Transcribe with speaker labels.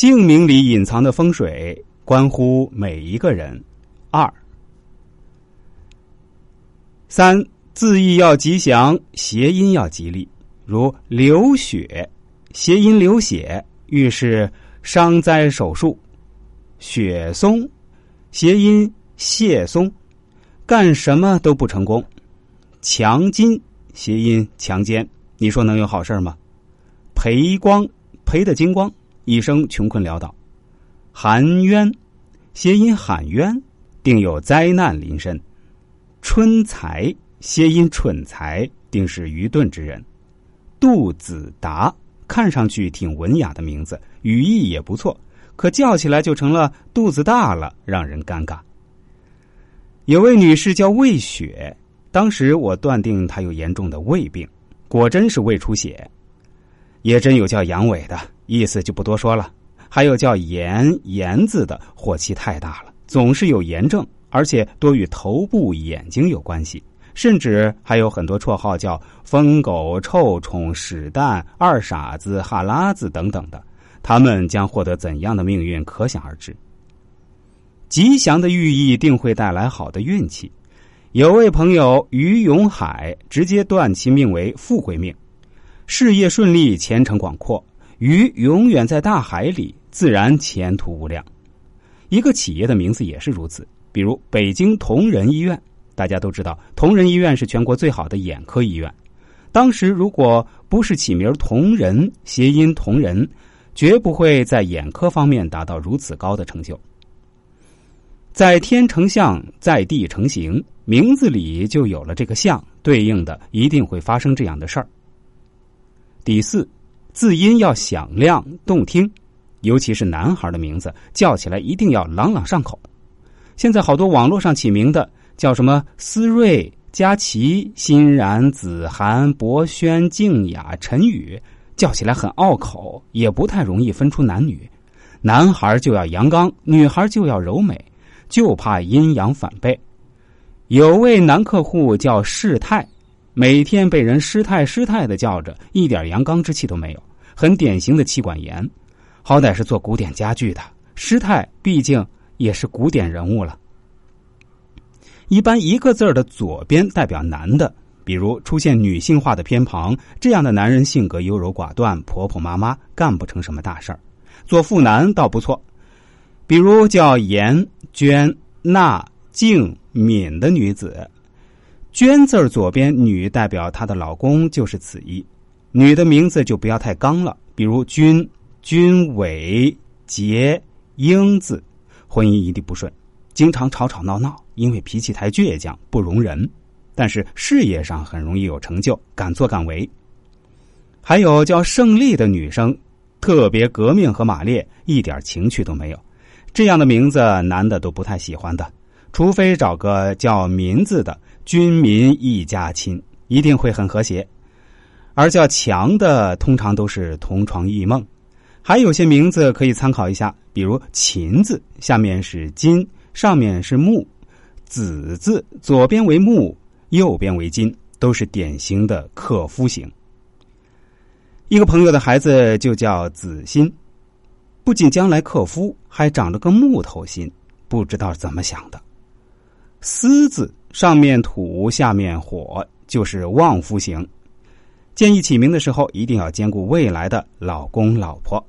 Speaker 1: 姓名里隐藏的风水，关乎每一个人。二、三字义要吉祥，谐音要吉利。如流血，谐音流血，预示伤灾手术；雪松，谐音谢松，干什么都不成功。强金，谐音强奸，你说能有好事吗？赔光，赔的精光，一生穷困潦倒。含冤，谐音喊冤，定有灾难临身。春才，谐音蠢才，定是愚钝之人。杜子达看上去挺文雅的名字，语义也不错，可叫起来就成了肚子大了，让人尴尬。有位女士叫魏雪，当时我断定她有严重的胃病，果真是胃出血。也真有叫杨伟的，意思就不多说了。还有叫炎炎字的，火气太大了，总是有炎症，而且多与头部、眼睛有关系。甚至还有很多绰号，叫疯狗、臭虫、屎蛋、二傻子、哈拉子等等的。他们将获得怎样的命运，可想而知。吉祥的寓意定会带来好的运气。有位朋友于永海直接断其命为富贵命，事业顺利，前程广阔。鱼永远在大海里，自然前途无量。一个企业的名字也是如此，比如北京同仁医院。大家都知道，同仁医院是全国最好的眼科医院。当时如果不是起名同仁，谐音同仁，绝不会在眼科方面达到如此高的成就。在天成象，在地成形，名字里就有了这个象，对应的一定会发生这样的事儿。第四，字音要响亮动听，尤其是男孩的名字，叫起来一定要朗朗上口。现在好多网络上起名的。叫什么？思睿、佳琪、欣然、子涵、博轩、静雅、陈宇，叫起来很拗口，也不太容易分出男女。男孩就要阳刚，女孩就要柔美，就怕阴阳反背。有位男客户叫世泰，每天被人师太师太的叫着，一点阳刚之气都没有，很典型的妻管严。好歹是做古典家具的，师太毕竟也是古典人物了。一般一个字儿的左边代表男的，比如出现女性化的偏旁，这样的男人性格优柔寡断、婆婆妈妈，干不成什么大事儿。做妇男倒不错，比如叫严、娟、娜、静、敏的女子。娟字左边女代表她的老公就是此意，女的名字就不要太刚了，比如君、君伟、杰、英字，婚姻一定不顺。经常吵吵闹闹，因为脾气太倔强，不容人。但是事业上很容易有成就，敢作敢为。还有叫胜利的女生，特别革命和马列，一点情趣都没有。这样的名字，男的都不太喜欢的，除非找个叫民字的，军民一家亲，一定会很和谐。而叫强的，通常都是同床异梦。还有些名字可以参考一下，比如秦字，下面是金。上面是木，子字左边为木，右边为金，都是典型的克夫型。一个朋友的孩子就叫子欣，不仅将来克夫，还长了个木头心，不知道怎么想的。思字上面土，下面火，就是旺夫型。建议起名的时候，一定要兼顾未来的老公老婆。